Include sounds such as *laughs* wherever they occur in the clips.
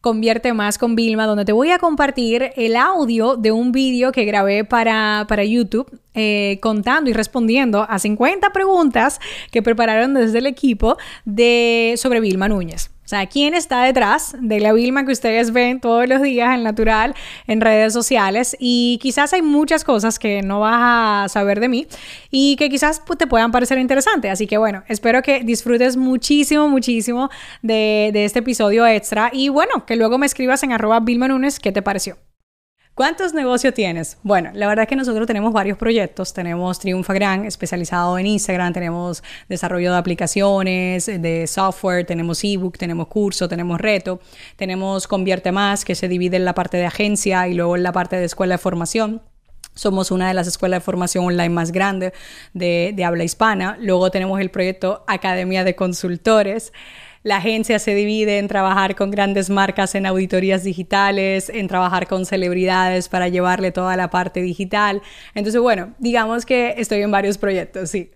Convierte Más con Vilma, donde te voy a compartir el audio de un vídeo que grabé para, para YouTube eh, contando y respondiendo a 50 preguntas que prepararon desde el equipo de, sobre Vilma Núñez. Sea, ¿quién está detrás de la Vilma que ustedes ven todos los días en Natural, en redes sociales? Y quizás hay muchas cosas que no vas a saber de mí y que quizás pues, te puedan parecer interesantes. Así que bueno, espero que disfrutes muchísimo, muchísimo de, de este episodio extra y bueno, que luego me escribas en arroba Vilma Núñez qué te pareció. ¿Cuántos negocios tienes? Bueno, la verdad es que nosotros tenemos varios proyectos. Tenemos Triunfa Gran, especializado en Instagram, tenemos desarrollo de aplicaciones, de software, tenemos ebook, tenemos curso, tenemos reto, tenemos Convierte Más, que se divide en la parte de agencia y luego en la parte de escuela de formación. Somos una de las escuelas de formación online más grandes de, de habla hispana. Luego tenemos el proyecto Academia de Consultores. La agencia se divide en trabajar con grandes marcas en auditorías digitales, en trabajar con celebridades para llevarle toda la parte digital. Entonces, bueno, digamos que estoy en varios proyectos, sí.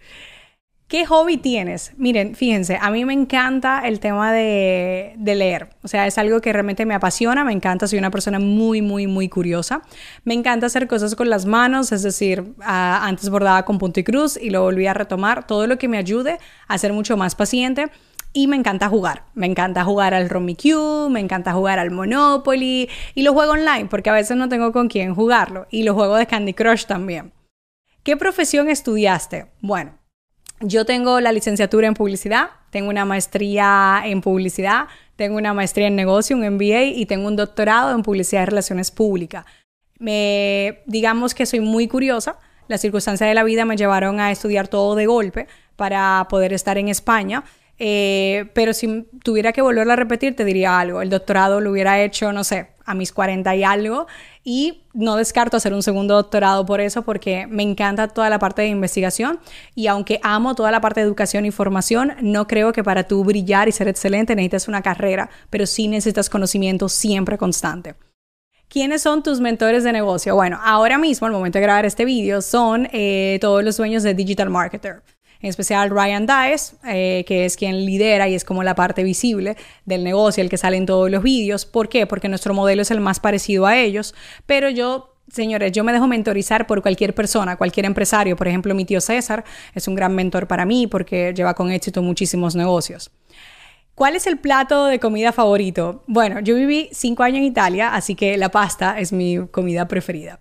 ¿Qué hobby tienes? Miren, fíjense, a mí me encanta el tema de, leer. O sea, es algo que realmente me apasiona, me encanta, soy una persona muy, muy, muy curiosa. Me encanta hacer cosas con las manos, es decir, antes bordaba con punto y cruz y lo volví a retomar. Todo lo que me ayude a ser mucho más paciente y me encanta jugar. Me encanta jugar al Rummikub, me encanta jugar al Monopoly y lo juego online porque a veces no tengo con quién jugarlo. Y lo juego de Candy Crush también. ¿Qué profesión estudiaste? Bueno, yo tengo la licenciatura en publicidad, tengo una maestría en publicidad, tengo una maestría en negocio, un MBA y tengo un doctorado en publicidad y relaciones públicas. Me, digamos que soy muy curiosa. Las circunstancias de la vida me llevaron a estudiar todo de golpe para poder estar en España eh, pero si tuviera que volverlo a repetir, te diría algo. El doctorado lo hubiera hecho, no sé, a mis 40 y algo. Y no descarto hacer un segundo doctorado por eso, porque me encanta toda la parte de investigación. Y aunque amo toda la parte de educación y formación, no creo que para tú brillar y ser excelente necesites una carrera, pero sí necesitas conocimiento siempre constante. ¿Quiénes son tus mentores de negocio? Bueno, ahora mismo, al momento de grabar este vídeo, son eh, todos los dueños de Digital Marketer en especial Ryan Dice, eh, que es quien lidera y es como la parte visible del negocio, el que sale en todos los vídeos. ¿Por qué? Porque nuestro modelo es el más parecido a ellos, pero yo Señores, yo me dejo mentorizar por cualquier persona, cualquier empresario. Por ejemplo, mi tío César es un gran mentor para mí porque lleva con éxito muchísimos negocios. ¿Cuál es el plato de comida favorito? Bueno, yo viví cinco años en Italia, así que la pasta es mi comida preferida.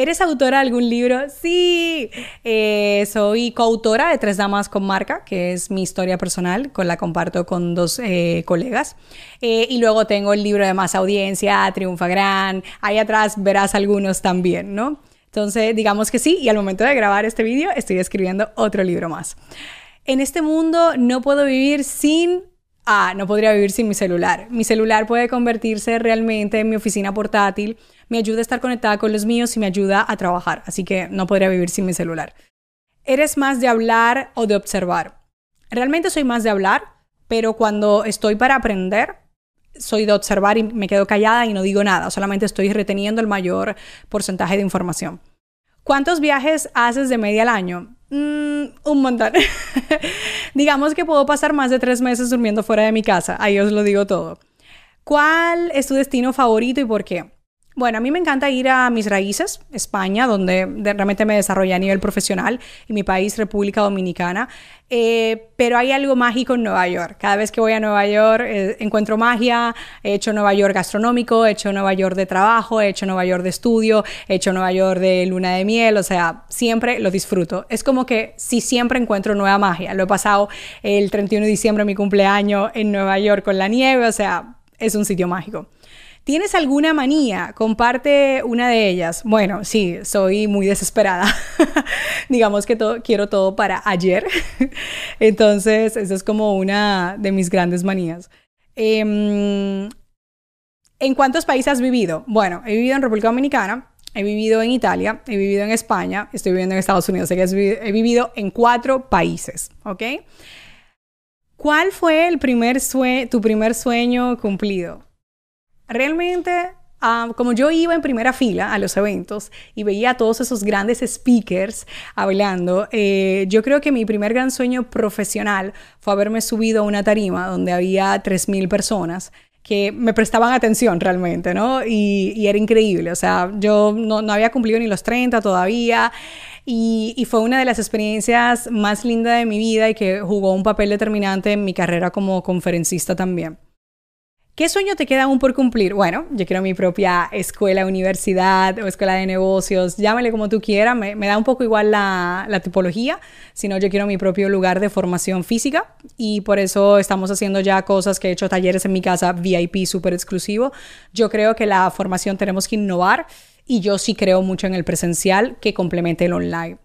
¿Eres autora de algún libro? Sí, eh, soy coautora de Tres Damas con Marca, que es mi historia personal, con la comparto con dos eh, colegas. Eh, y luego tengo el libro de Más Audiencia, Triunfa Gran. Ahí atrás verás algunos también, ¿no? Entonces, digamos que sí, y al momento de grabar este vídeo estoy escribiendo otro libro más. En este mundo no puedo vivir sin ah, no podría vivir sin mi celular. Mi celular puede convertirse realmente en mi oficina portátil, me ayuda a estar conectada con los míos y me ayuda a trabajar, así que no podría vivir sin mi celular. ¿Eres más de hablar o de observar? Realmente soy más de hablar, pero cuando estoy para aprender, soy de observar y me quedo callada y no digo nada, solamente estoy reteniendo el mayor porcentaje de información. ¿Cuántos viajes haces de media al año? Mm, un montón. *laughs* Digamos que puedo pasar más de tres meses durmiendo fuera de mi casa. Ahí os lo digo todo. ¿Cuál es tu destino favorito y por qué? Bueno, a mí me encanta ir a mis raíces, España, donde realmente me desarrollé a nivel profesional, y mi país, República Dominicana. Eh, pero hay algo mágico en Nueva York. Cada vez que voy a Nueva York eh, encuentro magia. He hecho Nueva York gastronómico, he hecho Nueva York de trabajo, he hecho Nueva York de estudio, he hecho Nueva York de luna de miel. O sea, siempre lo disfruto. Es como que si siempre encuentro nueva magia. Lo he pasado el 31 de diciembre, mi cumpleaños, en Nueva York con la nieve. O sea, es un sitio mágico. ¿Tienes alguna manía? Comparte una de ellas. Bueno, sí, soy muy desesperada. *laughs* Digamos que quiero todo para ayer. *laughs* Entonces, esa es como una de mis grandes manías. Em, ¿En cuántos países has vivido? Bueno, he vivido en República Dominicana, he vivido en Italia, he vivido en España, estoy viviendo en Estados Unidos, he vivido en cuatro países, ¿ok? ¿Cuál fue el primer tu primer sueño cumplido? Realmente Ah, como yo iba en primera fila a los eventos y veía a todos esos grandes speakers hablando, eh, yo creo que mi primer gran sueño profesional fue haberme subido a una tarima donde había 3.000 personas que me prestaban atención realmente, ¿no? Y, era increíble, o sea, yo no, había cumplido ni los 30 todavía y, y, fue una de las experiencias más lindas de mi vida y que jugó un papel determinante en mi carrera como conferencista también. ¿Qué sueño te queda aún por cumplir? Bueno, yo quiero mi propia escuela, universidad o escuela de negocios, llámale como tú quieras, me, da un poco igual la, la tipología, sino yo quiero mi propio lugar de formación física y por eso estamos haciendo ya cosas que he hecho talleres en mi casa VIP súper exclusivo. Yo creo que la formación tenemos que innovar y yo sí creo mucho en el presencial que complemente el online.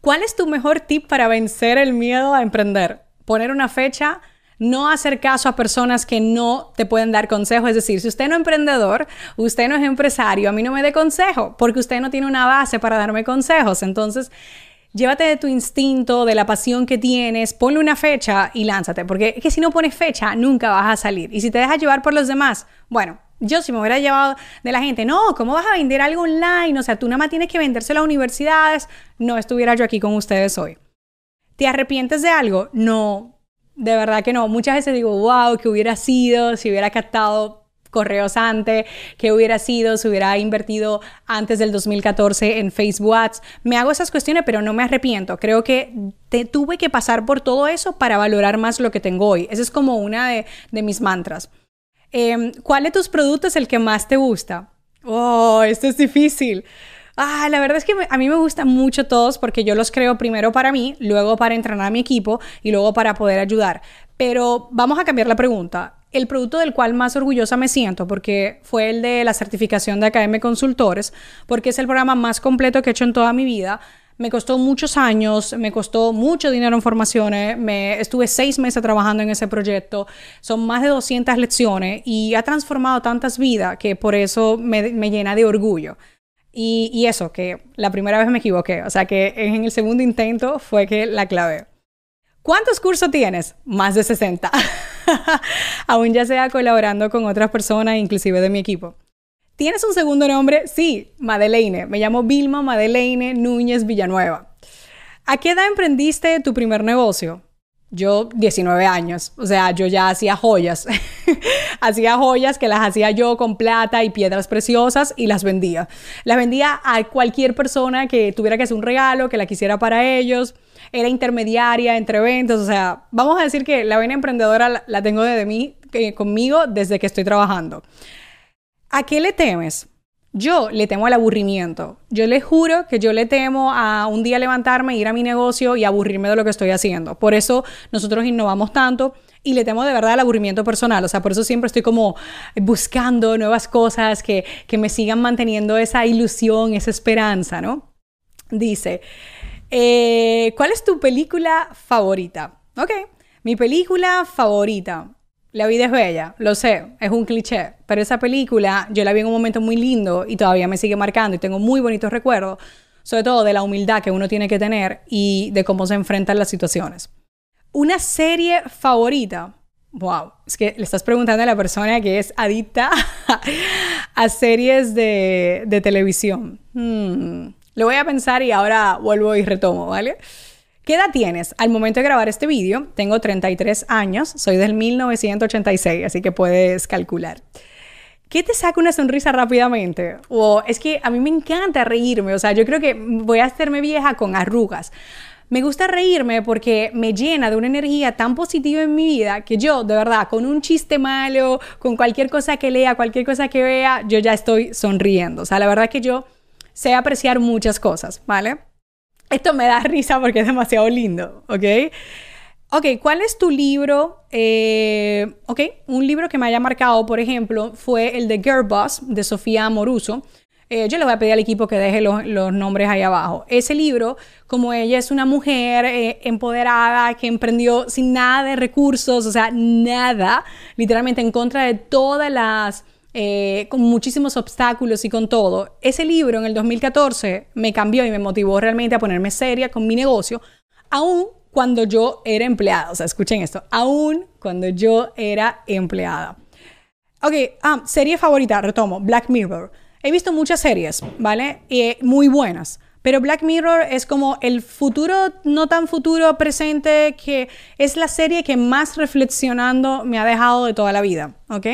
¿Cuál es tu mejor tip para vencer el miedo a emprender? Poner una fecha no hacer caso a personas que no te pueden dar consejo. Es decir, si usted no es emprendedor, usted no es empresario, a mí no me dé consejo porque usted no tiene una base para darme consejos. Entonces, llévate de tu instinto, de la pasión que tienes, ponle una fecha y lánzate, porque es que si no pones fecha, nunca vas a salir. Y si te dejas llevar por los demás, bueno, yo si me hubiera llevado de la gente, no, ¿cómo vas a vender algo online? O sea, tú nada más tienes que venderse a universidades, no estuviera yo aquí con ustedes hoy. ¿Te arrepientes de algo? No, de verdad que no. Muchas veces digo, wow, ¿qué hubiera sido si hubiera captado correos antes, ¿qué hubiera sido si hubiera invertido antes del 2014 en Facebook Ads. Me hago esas cuestiones, pero no me arrepiento. Creo que tuve que pasar por todo eso para valorar más lo que tengo hoy. Esa es como una de, mis mantras. Em, ¿Cuál de tus productos es el que más te gusta? Oh, esto es difícil. Ah, la verdad es que a mí me gustan mucho todos porque yo los creo primero para mí, luego para entrenar a mi equipo y luego para poder ayudar. Pero vamos a cambiar la pregunta. El producto del cual más orgullosa me siento, porque fue el de la certificación de Academia Consultores, porque es el programa más completo que he hecho en toda mi vida. Me costó muchos años, me costó mucho dinero en formaciones, me, estuve seis meses trabajando en ese proyecto, son más de 200 lecciones y ha transformado tantas vidas que por eso me, me llena de orgullo. Y, eso, que la primera vez me equivoqué, o sea que en el segundo intento fue que la clavé. ¿Cuántos cursos tienes? Más de 60. *laughs* Aún ya sea colaborando con otras personas, inclusive de mi equipo. ¿Tienes un segundo nombre? Sí, Madeleine. Me llamo Vilma Madeleine Núñez Villanueva. ¿A qué edad emprendiste tu primer negocio? Yo 19 años, o sea, yo ya hacía joyas. *laughs* hacía joyas que las hacía yo con plata y piedras preciosas y las vendía. Las vendía a cualquier persona que tuviera que hacer un regalo, que la quisiera para ellos. Era intermediaria entre eventos, o sea, vamos a decir que la vena emprendedora la, tengo desde mí, conmigo desde que estoy trabajando. ¿A qué le temes? Yo le temo al aburrimiento. Yo le juro que yo le temo a un día levantarme, ir a mi negocio y aburrirme de lo que estoy haciendo. Por eso nosotros innovamos tanto y le temo de verdad al aburrimiento personal. O sea, por eso siempre estoy como buscando nuevas cosas que, que me sigan manteniendo esa ilusión, esa esperanza, ¿no? Dice, eh, ¿cuál es tu película favorita? Ok, mi película favorita. La vida es bella, lo sé, es un cliché, pero esa película yo la vi en un momento muy lindo y todavía me sigue marcando y tengo muy bonitos recuerdos, sobre todo de la humildad que uno tiene que tener y de cómo se enfrentan las situaciones. Una serie favorita. Wow, es que le estás preguntando a la persona que es adicta *laughs* a series de, televisión. Hmm, lo voy a pensar y ahora vuelvo y retomo, ¿vale? ¿Qué edad tienes? Al momento de grabar este vídeo, tengo 33 años, soy del 1986, así que puedes calcular. ¿Qué te saca una sonrisa rápidamente? O es que a mí me encanta reírme, o sea, yo creo que voy a hacerme vieja con arrugas. Me gusta reírme porque me llena de una energía tan positiva en mi vida que yo, de verdad, con un chiste malo, con cualquier cosa que lea, cualquier cosa que vea, yo ya estoy sonriendo. O sea, la verdad que yo sé apreciar muchas cosas, ¿vale? Esto me da risa porque es demasiado lindo, ¿ok? Ok, ¿cuál es tu libro? Eh, ok, un libro que me haya marcado, por ejemplo, fue el de Girl Boss de Sofía Moruso. Eh, yo le voy a pedir al equipo que deje los, nombres ahí abajo. Ese libro, como ella es una mujer eh, empoderada que emprendió sin nada de recursos, o sea, nada, literalmente en contra de todas las eh, con muchísimos obstáculos y con todo. Ese libro en el 2014 me cambió y me motivó realmente a ponerme seria con mi negocio, aún cuando yo era empleada. O sea, escuchen esto, aún cuando yo era empleada. Ok, ah, serie favorita, retomo, Black Mirror. He visto muchas series, ¿vale? Y muy buenas. Pero Black Mirror es como el futuro, no tan futuro presente, que es la serie que más reflexionando me ha dejado de toda la vida, ¿ok?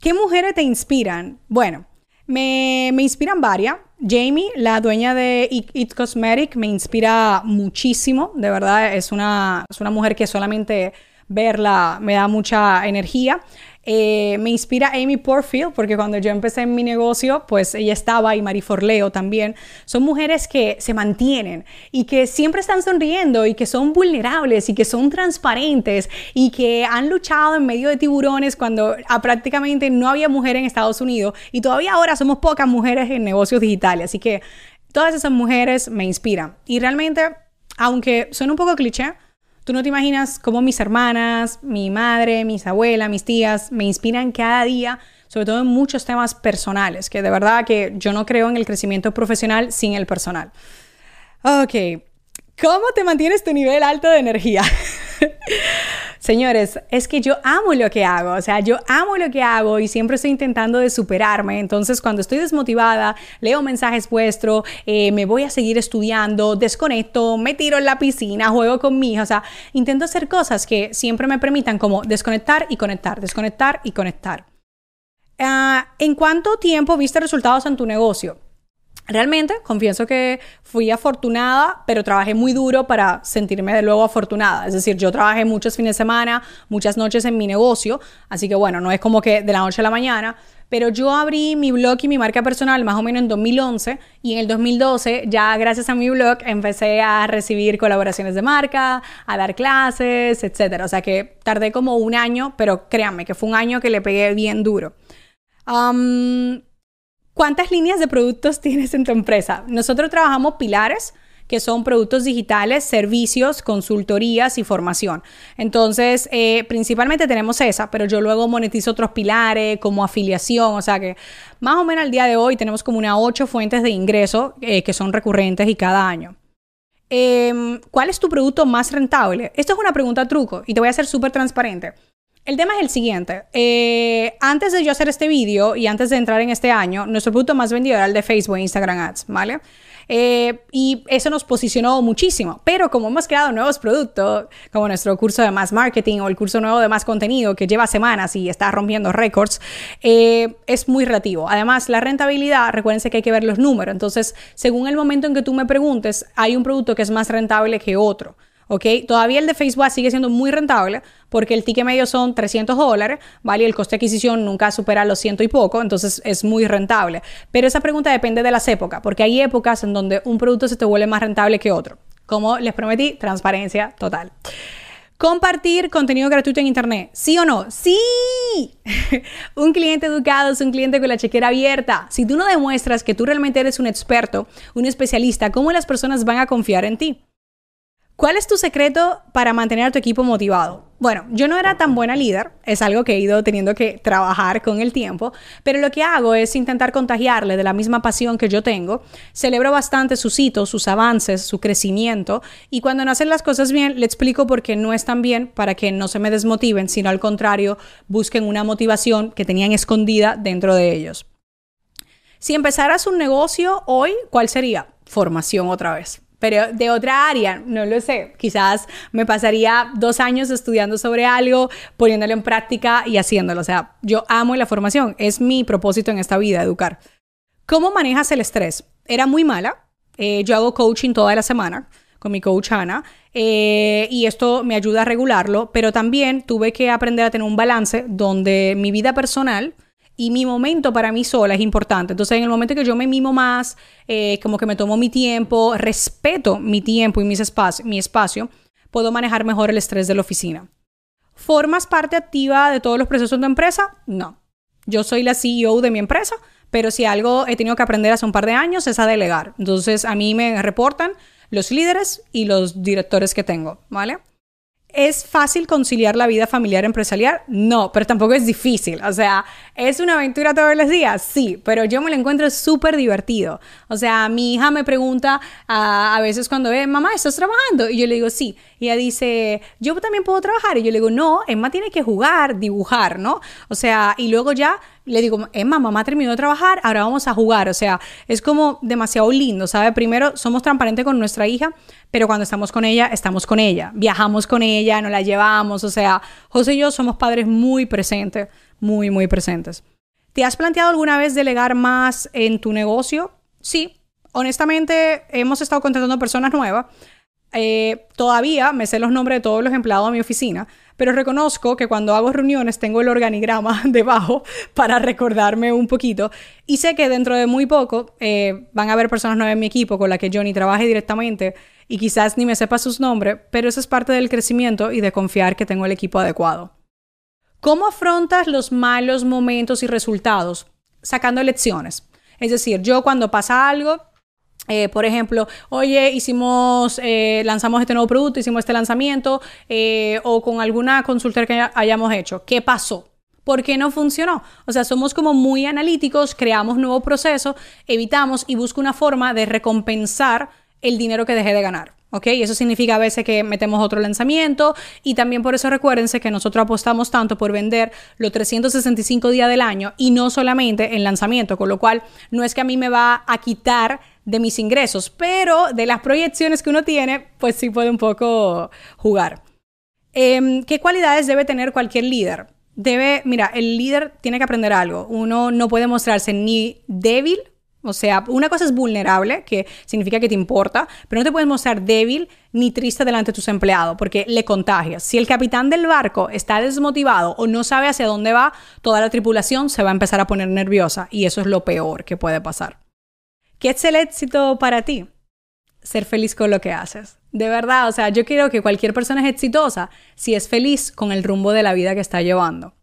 ¿Qué mujeres te inspiran? Bueno, me, me inspiran varias. Jamie, la dueña de It Cosmetic, me inspira muchísimo. De verdad, es una, es una mujer que solamente verla me da mucha energía. Eh, me inspira Amy Porfield, porque cuando yo empecé en mi negocio, pues ella estaba y Marie Forleo también. Son mujeres que se mantienen y que siempre están sonriendo y que son vulnerables y que son transparentes y que han luchado en medio de tiburones cuando ah, prácticamente no había mujer en Estados Unidos y todavía ahora somos pocas mujeres en negocios digitales. Así que todas esas mujeres me inspiran. Y realmente, aunque suena un poco cliché, Tú no te imaginas cómo mis hermanas, mi madre, mis abuelas, mis tías me inspiran cada día, sobre todo en muchos temas personales, que de verdad que yo no creo en el crecimiento profesional sin el personal. Ok, ¿cómo te mantienes tu nivel alto de energía? *laughs* Señores, es que yo amo lo que hago, o sea, yo amo lo que hago y siempre estoy intentando de superarme. Entonces, cuando estoy desmotivada, leo mensajes vuestros, eh, me voy a seguir estudiando, desconecto, me tiro en la piscina, juego con mi hija, o sea, intento hacer cosas que siempre me permitan como desconectar y conectar, desconectar y conectar. Ah, ¿En cuánto tiempo viste resultados en tu negocio? Realmente, confieso que fui afortunada, pero trabajé muy duro para sentirme de nuevo afortunada. Es decir, yo trabajé muchos fines de semana, muchas noches en mi negocio, así que bueno, no es como que de la noche a la mañana, pero yo abrí mi blog y mi marca personal más o menos en 2011 y en el 2012 ya gracias a mi blog empecé a recibir colaboraciones de marca, a dar clases, etc. O sea que tardé como un año, pero créanme que fue un año que le pegué bien duro. ¿Cuántas líneas de productos *laughs* tienes en tu empresa? Nosotros trabajamos pilares que son productos digitales, servicios, consultorías y formación. Entonces, eh, principalmente tenemos esa, pero yo luego monetizo otros pilares como afiliación, o sea que más o menos al día de hoy tenemos como una ocho fuentes de ingreso eh, que son recurrentes y cada año. Em, ¿Cuál es tu producto más rentable? Esto es una pregunta truco y te voy a ser súper transparente. El tema es el siguiente. Eh, antes de yo hacer este vídeo y antes de entrar en este año, nuestro producto más vendido era el de Facebook e Instagram Ads, ¿vale? Eh, y eso nos posicionó muchísimo. Pero como hemos creado nuevos productos, como nuestro curso de más marketing o el curso nuevo de más contenido que lleva semanas y está rompiendo récords, eh, es muy relativo. Además, la rentabilidad, recuérdense que hay que ver los números. Entonces, según el momento en que tú me preguntes, hay un producto que es más rentable que otro. ¿Ok? Todavía el de Facebook sigue siendo muy rentable porque el ticket medio son 300 dólares, ¿vale? Y el coste de adquisición nunca supera los ciento y poco, entonces es muy rentable. Pero esa pregunta depende de las épocas, porque hay épocas en donde un producto se te vuelve más rentable que otro. Como les prometí, transparencia total. Compartir contenido gratuito en Internet. ¿Sí o no? Sí. *laughs* un cliente educado es un cliente con la chequera abierta. Si tú no demuestras que tú realmente eres un experto, un especialista, ¿cómo las personas van a confiar en ti? ¿Cuál es tu secreto para mantener a tu equipo motivado? Bueno, yo no era tan buena líder, es algo que he ido teniendo que trabajar con el tiempo, pero lo que hago es intentar contagiarle de la misma pasión que yo tengo. Celebro bastante sus hitos, sus avances, su crecimiento y cuando no hacen las cosas bien, le explico por qué no están bien para que no se me desmotiven, sino al contrario, busquen una motivación que tenían escondida dentro de ellos. Si empezaras un negocio hoy, ¿cuál sería? Formación otra vez pero de otra área, no lo sé. Quizás me pasaría dos años estudiando sobre algo, poniéndolo en práctica y haciéndolo. O sea, yo amo la formación, es mi propósito en esta vida, educar. ¿Cómo manejas el estrés? Era muy mala. Eh, yo hago coaching toda la semana con mi coach Ana eh, y esto me ayuda a regularlo, pero también tuve que aprender a tener un balance donde mi vida personal y mi momento para mí sola es importante. Entonces, en el momento que yo me mimo más, eh, como que me tomo mi tiempo, respeto mi tiempo y mis espacio, mi espacio, puedo manejar mejor el estrés de la oficina. ¿Formas parte activa de todos los procesos de empresa? No. Yo soy la CEO de mi empresa, pero si algo he tenido que aprender hace un par de años es a delegar. Entonces, a mí me reportan los líderes y los directores que tengo, ¿vale? ¿Es fácil conciliar la vida familiar empresarial? No, pero tampoco es difícil. O sea, ¿es una aventura todos los días? Sí, pero yo me lo encuentro súper divertido. O sea, mi hija me pregunta a, a veces cuando ve, mamá, ¿estás trabajando? Y yo le digo, sí. Y ella dice, yo también puedo trabajar. Y yo le digo, no, Emma tiene que jugar, dibujar, ¿no? O sea, y luego ya le digo, Emma, mamá terminó de trabajar, ahora vamos a jugar. O sea, es como demasiado lindo, ¿sabe? Primero, somos transparentes con nuestra hija, pero cuando estamos con ella, estamos con ella. Viajamos con ella, nos la llevamos. O sea, José y yo somos padres muy presentes, muy, muy presentes. ¿Te has planteado alguna vez delegar más en tu negocio? Sí. Honestamente, hemos estado contratando personas nuevas eh, todavía me sé los nombres de todos los empleados de mi oficina, pero reconozco que cuando hago reuniones tengo el organigrama *laughs* debajo para recordarme un poquito y sé que dentro de muy poco eh, van a haber personas nuevas en mi equipo con las que yo ni trabaje directamente y quizás ni me sepa sus nombres, pero eso es parte del crecimiento y de confiar que tengo el equipo adecuado. ¿Cómo afrontas los malos momentos y resultados? Sacando lecciones. Es decir, yo cuando pasa algo, eh, por ejemplo, oye, hicimos, eh, lanzamos este nuevo producto, hicimos este lanzamiento, eh, o con alguna consulta que hayamos hecho. ¿Qué pasó? ¿Por qué no funcionó? O sea, somos como muy analíticos, creamos nuevo proceso, evitamos y busco una forma de recompensar el dinero que dejé de ganar. ¿Ok? Y eso significa a veces que metemos otro lanzamiento y también por eso recuérdense que nosotros apostamos tanto por vender los 365 días del año y no solamente en lanzamiento, con lo cual no es que a mí me va a quitar de mis ingresos, pero de las proyecciones que uno tiene, pues sí puede un poco jugar. Em, ¿Qué cualidades debe tener cualquier líder? Debe, mira, el líder tiene que aprender algo. Uno no puede mostrarse ni débil o sea, una cosa es vulnerable, que significa que te importa, pero no te puedes mostrar débil ni triste delante de tus empleados, porque le contagias. Si el capitán del barco está desmotivado o no sabe hacia dónde va, toda la tripulación se va a empezar a poner nerviosa y eso es lo peor que puede pasar. ¿Qué es el éxito para ti? Ser feliz con lo que haces. De verdad, o sea, yo quiero que cualquier persona es exitosa si es feliz con el rumbo de la vida que está llevando.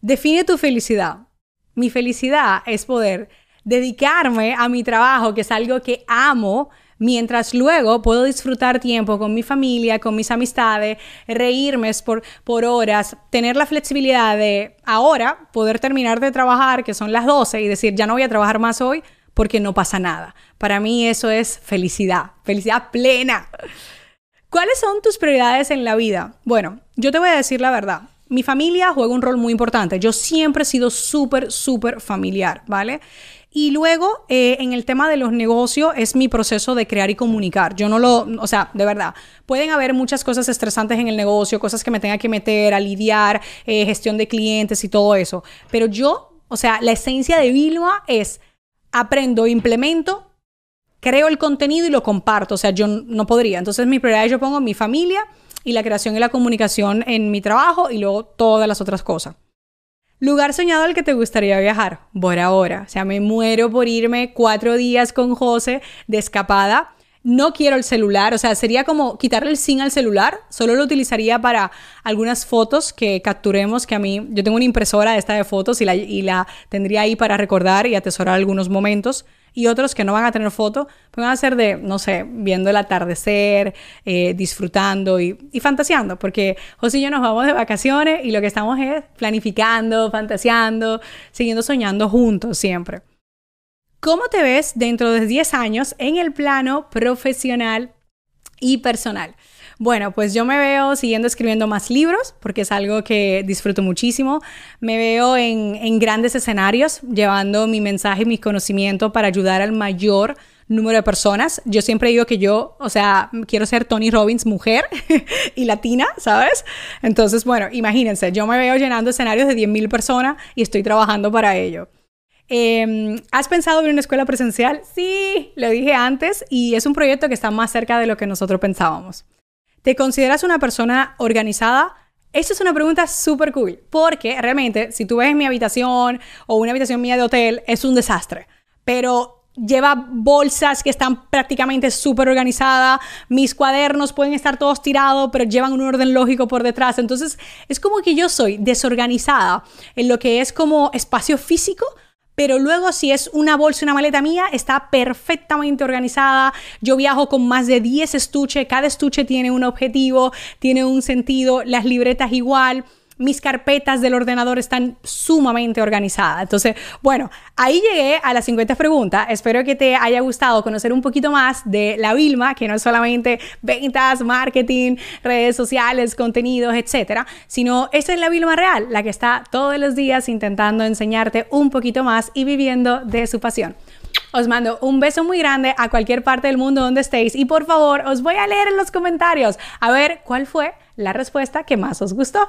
Define tu felicidad. Mi felicidad es poder dedicarme a mi trabajo, que es algo que amo, mientras luego puedo disfrutar tiempo con mi familia, con mis amistades, reírme por, por horas, tener la flexibilidad de ahora poder terminar de trabajar, que son las 12, y decir, ya no voy a trabajar más hoy porque no pasa nada. Para mí eso es felicidad, felicidad plena. ¿Cuáles son tus prioridades en la vida? Bueno, yo te voy a decir la verdad. Mi familia juega un rol muy importante. Yo siempre he sido súper, súper familiar, ¿vale? Y luego, eh, en el tema de los negocios, es mi proceso de crear y comunicar. Yo no lo, o sea, de verdad, pueden haber muchas cosas estresantes en el negocio, cosas que me tenga que meter, a lidiar, eh, gestión de clientes y todo eso. Pero yo, o sea, la esencia de Vilma es aprendo, implemento, creo el contenido y lo comparto. O sea, yo no podría. Entonces, mi prioridad yo pongo mi familia y la creación y la comunicación en mi trabajo y luego todas las otras cosas. Lugar soñado al que te gustaría viajar. Por ahora. O sea, me muero por irme cuatro días con José de escapada. No quiero el celular, o sea, sería como quitarle el SIM al celular, solo lo utilizaría para algunas fotos que capturemos, que a mí, yo tengo una impresora esta de fotos y la, y la tendría ahí para recordar y atesorar algunos momentos y otros que no van a tener foto, pues van a ser de, no sé, viendo el atardecer, eh, disfrutando y, y, fantaseando, porque José y yo nos vamos de vacaciones y lo que estamos es planificando, fantaseando, siguiendo soñando juntos siempre. ¿Cómo te ves dentro de 10 años en el plano profesional y personal? Bueno, pues yo me veo siguiendo escribiendo más libros porque es algo que disfruto muchísimo. Me veo en, grandes escenarios llevando mi mensaje y mi conocimiento para ayudar al mayor número de personas. Yo siempre digo que yo, o sea, quiero ser Tony Robbins mujer *laughs* y latina, ¿sabes? Entonces, bueno, imagínense, yo me veo llenando escenarios de 10.000 personas y estoy trabajando para ello. Em, ¿Has pensado en una escuela presencial? Sí, lo dije antes y es un proyecto que está más cerca de lo que nosotros pensábamos. ¿Te consideras una persona organizada? Esa es una pregunta súper cool, porque realmente si tú ves mi habitación o una habitación mía de hotel, es un desastre. Pero lleva bolsas que están prácticamente súper organizadas, mis cuadernos pueden estar todos tirados, pero llevan un orden lógico por detrás. Entonces es como que yo soy desorganizada en lo que es como espacio físico, pero luego si es una bolsa, una maleta mía, está perfectamente organizada. Yo viajo con más de 10 estuches, cada estuche tiene un objetivo, tiene un sentido, las libretas igual mis carpetas del ordenador están sumamente organizadas. Entonces, bueno, ahí llegué a las 50 preguntas. Espero que te haya gustado conocer un poquito más de la Vilma, que no es solamente ventas, marketing, redes sociales, contenidos, etcétera, sino esa es la Vilma real, la que está todos los días intentando enseñarte un poquito más y viviendo de su pasión. Os mando un beso muy grande a cualquier parte del mundo donde estéis y por favor os voy a leer en los comentarios a ver cuál fue la respuesta que más os gustó.